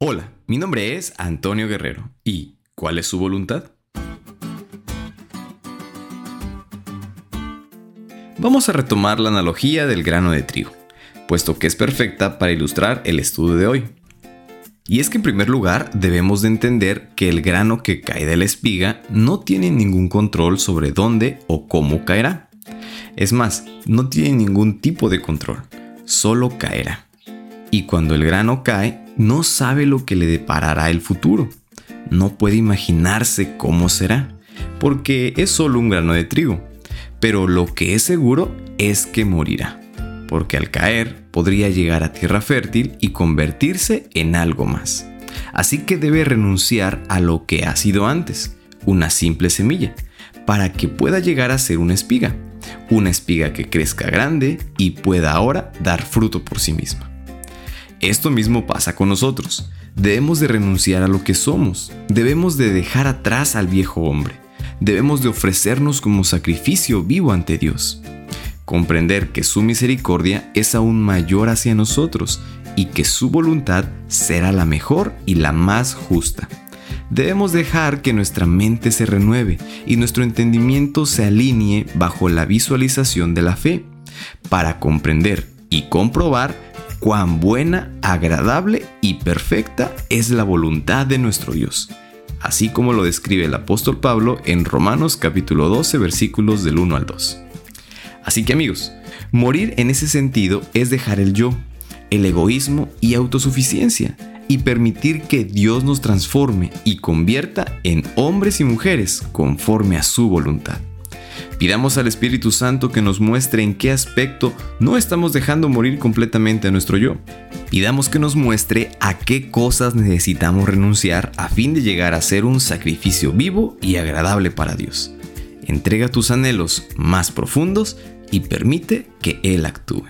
Hola, mi nombre es Antonio Guerrero. ¿Y cuál es su voluntad? Vamos a retomar la analogía del grano de trigo, puesto que es perfecta para ilustrar el estudio de hoy. Y es que en primer lugar debemos de entender que el grano que cae de la espiga no tiene ningún control sobre dónde o cómo caerá. Es más, no tiene ningún tipo de control, solo caerá. Y cuando el grano cae, no sabe lo que le deparará el futuro. No puede imaginarse cómo será, porque es solo un grano de trigo. Pero lo que es seguro es que morirá, porque al caer podría llegar a tierra fértil y convertirse en algo más. Así que debe renunciar a lo que ha sido antes, una simple semilla, para que pueda llegar a ser una espiga, una espiga que crezca grande y pueda ahora dar fruto por sí misma. Esto mismo pasa con nosotros. Debemos de renunciar a lo que somos. Debemos de dejar atrás al viejo hombre. Debemos de ofrecernos como sacrificio vivo ante Dios. Comprender que su misericordia es aún mayor hacia nosotros y que su voluntad será la mejor y la más justa. Debemos dejar que nuestra mente se renueve y nuestro entendimiento se alinee bajo la visualización de la fe, para comprender y comprobar cuán buena, agradable y perfecta es la voluntad de nuestro Dios, así como lo describe el apóstol Pablo en Romanos capítulo 12 versículos del 1 al 2. Así que amigos, morir en ese sentido es dejar el yo, el egoísmo y autosuficiencia, y permitir que Dios nos transforme y convierta en hombres y mujeres conforme a su voluntad. Pidamos al Espíritu Santo que nos muestre en qué aspecto no estamos dejando morir completamente a nuestro yo. Pidamos que nos muestre a qué cosas necesitamos renunciar a fin de llegar a ser un sacrificio vivo y agradable para Dios. Entrega tus anhelos más profundos y permite que Él actúe.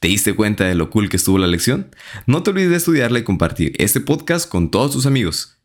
¿Te diste cuenta de lo cool que estuvo la lección? No te olvides de estudiarla y compartir este podcast con todos tus amigos.